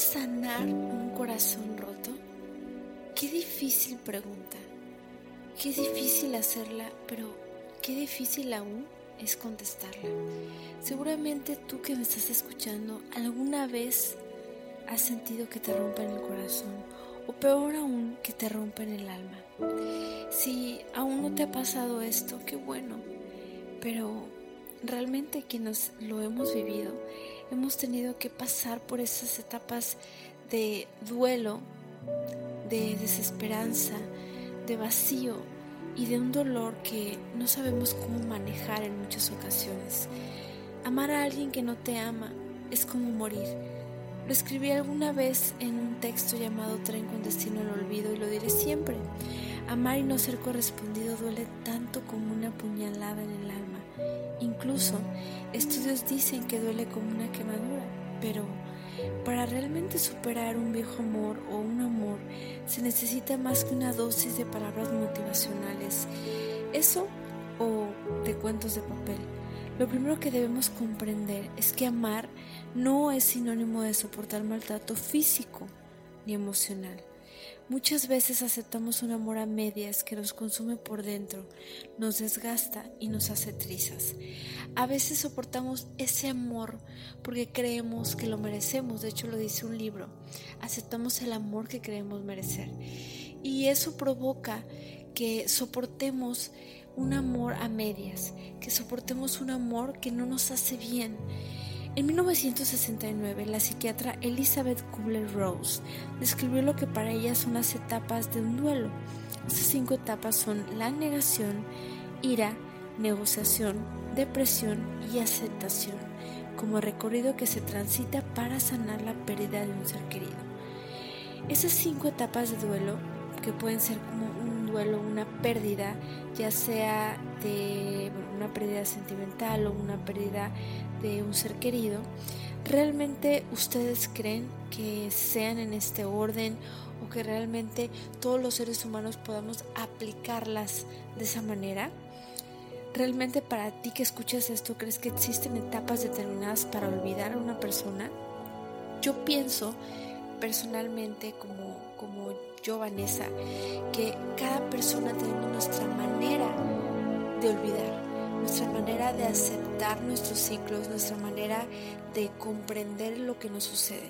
sanar un corazón roto? Qué difícil pregunta. Qué difícil hacerla, pero qué difícil aún es contestarla. Seguramente tú que me estás escuchando alguna vez has sentido que te rompen el corazón o peor aún que te rompen el alma. Si aún no te ha pasado esto, qué bueno, pero realmente quienes lo hemos vivido, hemos tenido que pasar por esas etapas de duelo, de desesperanza, de vacío y de un dolor que no sabemos cómo manejar en muchas ocasiones. Amar a alguien que no te ama es como morir. Lo escribí alguna vez en un texto llamado Tren con destino al olvido y lo diré siempre. Amar y no ser correspondido duele tanto como una puñalada en el alma. Incluso estudios dicen que duele como una quemadura, pero para realmente superar un viejo amor o un amor se necesita más que una dosis de palabras motivacionales. Eso o de cuentos de papel. Lo primero que debemos comprender es que amar no es sinónimo de soportar maltrato físico ni emocional. Muchas veces aceptamos un amor a medias que nos consume por dentro, nos desgasta y nos hace trizas. A veces soportamos ese amor porque creemos que lo merecemos, de hecho lo dice un libro, aceptamos el amor que creemos merecer. Y eso provoca que soportemos un amor a medias, que soportemos un amor que no nos hace bien. En 1969, la psiquiatra Elizabeth Kubler-Rose describió lo que para ella son las etapas de un duelo. Esas cinco etapas son la negación, ira, negociación, depresión y aceptación, como recorrido que se transita para sanar la pérdida de un ser querido. Esas cinco etapas de duelo, que pueden ser como duelo, una pérdida, ya sea de una pérdida sentimental o una pérdida de un ser querido, ¿realmente ustedes creen que sean en este orden o que realmente todos los seres humanos podamos aplicarlas de esa manera? ¿Realmente para ti que escuchas esto crees que existen etapas determinadas para olvidar a una persona? Yo pienso personalmente como, como yo, Vanessa, que cada persona tenemos nuestra manera de olvidar, nuestra manera de aceptar nuestros ciclos, nuestra manera de comprender lo que nos sucede.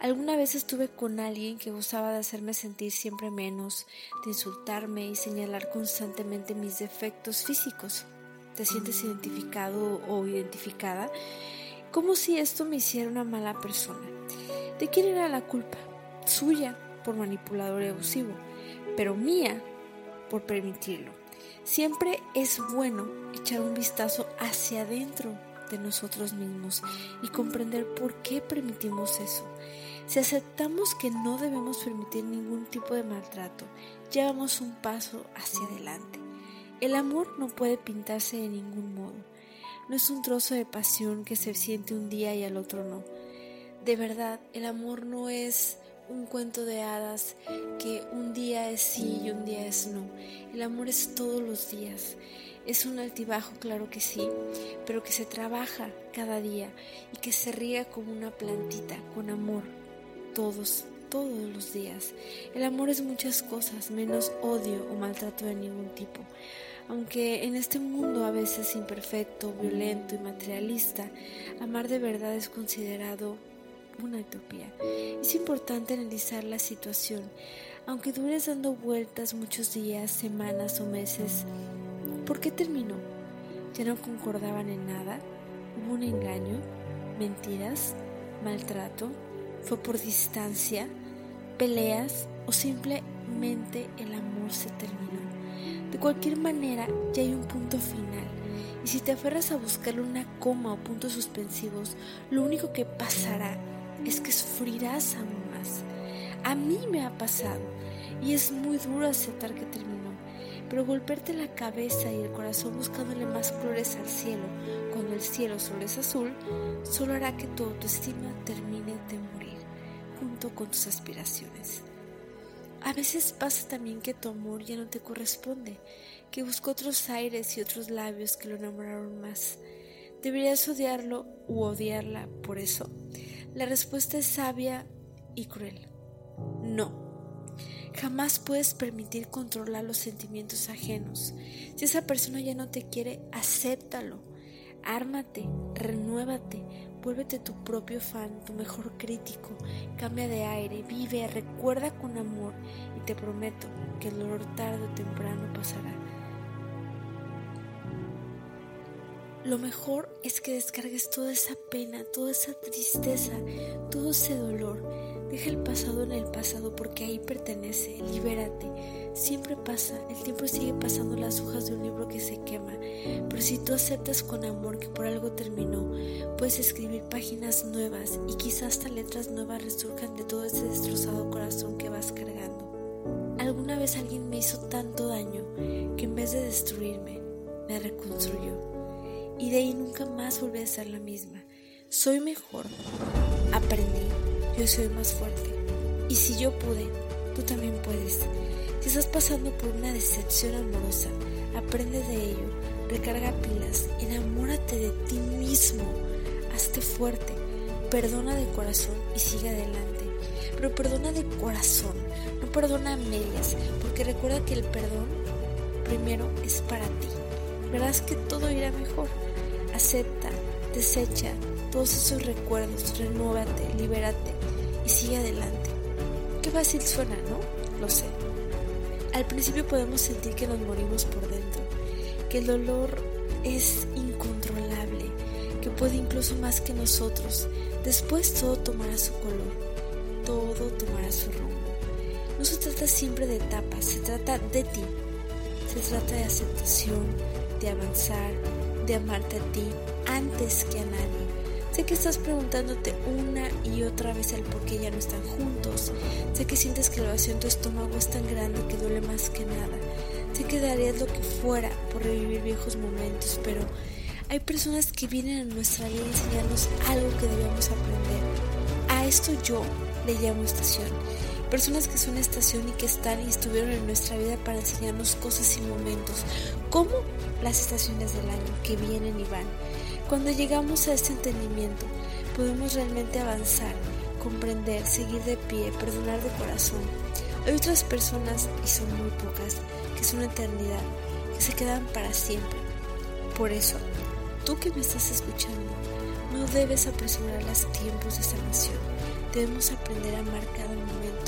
Alguna vez estuve con alguien que gustaba de hacerme sentir siempre menos, de insultarme y señalar constantemente mis defectos físicos. ¿Te sientes identificado o identificada? Como si esto me hiciera una mala persona. ¿De quién era la culpa? Suya, por manipulador y abusivo, pero mía, por permitirlo. Siempre es bueno echar un vistazo hacia adentro de nosotros mismos y comprender por qué permitimos eso. Si aceptamos que no debemos permitir ningún tipo de maltrato, llevamos un paso hacia adelante. El amor no puede pintarse de ningún modo. No es un trozo de pasión que se siente un día y al otro no. De verdad, el amor no es un cuento de hadas que un día es sí y un día es no. El amor es todos los días. Es un altibajo, claro que sí, pero que se trabaja cada día y que se riega como una plantita con amor todos, todos los días. El amor es muchas cosas, menos odio o maltrato de ningún tipo. Aunque en este mundo a veces imperfecto, violento y materialista, amar de verdad es considerado una utopía. Es importante analizar la situación. Aunque dures dando vueltas muchos días, semanas o meses, ¿Por qué terminó? ¿Ya no concordaban en nada? ¿Hubo un engaño? ¿Mentiras? ¿Maltrato? ¿Fue por distancia? ¿Peleas? ¿O simplemente el amor se terminó? De cualquier manera, ya hay un punto final. Y si te aferras a buscarle una coma o puntos suspensivos, lo único que pasará es que sufrirás aún más. A mí me ha pasado y es muy duro aceptar que terminó pero golpearte la cabeza y el corazón buscándole más flores al cielo, cuando el cielo solo es azul, solo hará que tu autoestima termine de morir, junto con tus aspiraciones. A veces pasa también que tu amor ya no te corresponde, que buscó otros aires y otros labios que lo enamoraron más. ¿Deberías odiarlo u odiarla por eso? La respuesta es sabia y cruel. No. Jamás puedes permitir controlar los sentimientos ajenos. Si esa persona ya no te quiere, acéptalo. Ármate, renuévate, vuélvete tu propio fan, tu mejor crítico. Cambia de aire, vive, recuerda con amor y te prometo que el dolor tarde o temprano pasará. Lo mejor es que descargues toda esa pena, toda esa tristeza, todo ese dolor. Deja el pasado en el pasado porque ahí pertenece. Libérate. Siempre pasa, el tiempo sigue pasando las hojas de un libro que se quema. Pero si tú aceptas con amor que por algo terminó, puedes escribir páginas nuevas y quizás hasta letras nuevas resurjan de todo ese destrozado corazón que vas cargando. Alguna vez alguien me hizo tanto daño que en vez de destruirme, me reconstruyó y de ahí nunca más volví a ser la misma. Soy mejor, aprendí, yo soy más fuerte. Y si yo pude, tú también puedes. Si estás pasando por una decepción amorosa, aprende de ello, recarga pilas, enamórate de ti mismo, hazte fuerte, perdona de corazón y sigue adelante. Pero perdona de corazón, no perdona a medias, porque recuerda que el perdón primero es para ti. Verás que todo irá mejor. Acepta, desecha todos esos recuerdos, renuévate, libérate y sigue adelante. Qué fácil suena, ¿no? Lo sé. Al principio podemos sentir que nos morimos por dentro, que el dolor es incontrolable, que puede incluso más que nosotros. Después todo tomará su color, todo tomará su rumbo. No se trata siempre de etapas, se trata de ti. Se trata de aceptación, de avanzar, de amarte a ti antes que a nadie. Sé que estás preguntándote una y otra vez el por qué ya no están juntos. Sé que sientes que el vacío en tu estómago es tan grande que duele más que nada. Sé que darías lo que fuera por revivir viejos momentos, pero hay personas que vienen a nuestra vida a enseñarnos algo que debemos aprender. A esto yo le llamo estación. Personas que son estación y que están y estuvieron en nuestra vida para enseñarnos cosas y momentos, como las estaciones del año que vienen y van. Cuando llegamos a este entendimiento, podemos realmente avanzar, comprender, seguir de pie, perdonar de corazón. Hay otras personas, y son muy pocas, que son eternidad, que se quedan para siempre. Por eso, tú que me estás escuchando, no debes apresurar los tiempos de sanación. Debemos aprender a amar cada momento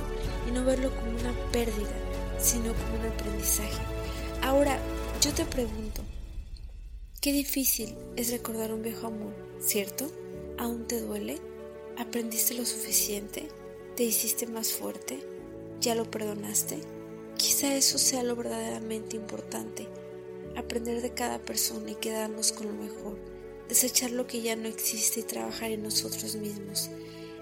y no verlo como una pérdida, sino como un aprendizaje. Ahora, yo te pregunto, qué difícil es recordar un viejo amor, ¿cierto? ¿Aún te duele? ¿Aprendiste lo suficiente? ¿Te hiciste más fuerte? ¿Ya lo perdonaste? Quizá eso sea lo verdaderamente importante, aprender de cada persona y quedarnos con lo mejor, desechar lo que ya no existe y trabajar en nosotros mismos.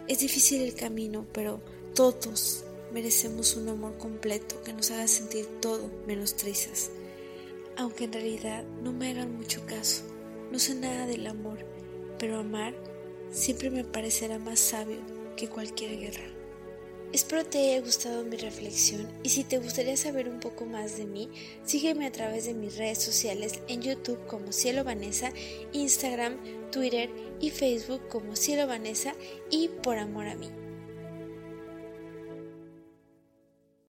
Es difícil el camino, pero todos merecemos un amor completo que nos haga sentir todo menos trizas aunque en realidad no me hagan mucho caso. No sé nada del amor, pero amar siempre me parecerá más sabio que cualquier guerra. Espero te haya gustado mi reflexión y si te gustaría saber un poco más de mí, sígueme a través de mis redes sociales en YouTube como Cielo Vanessa, Instagram, Twitter y Facebook como Cielo Vanessa y Por Amor a mí.